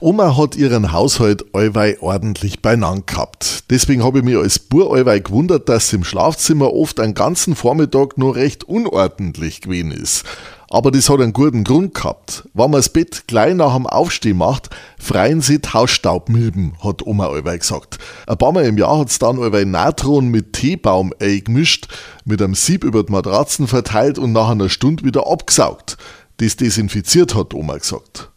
Die Oma hat ihren Haushalt allweil ordentlich beieinander gehabt. Deswegen habe ich mich als Bur allweil gewundert, dass sie im Schlafzimmer oft einen ganzen Vormittag noch recht unordentlich gewesen ist. Aber das hat einen guten Grund gehabt. Wenn man das Bett gleich nach dem Aufstehen macht, freien sie die Hausstaubmilben, hat Oma allweil gesagt. Ein paar Mal im Jahr hat's dann allweil Natron mit Teebaum gemischt, mit einem Sieb über die Matratzen verteilt und nach einer Stunde wieder abgesaugt. Das desinfiziert, hat Oma gesagt.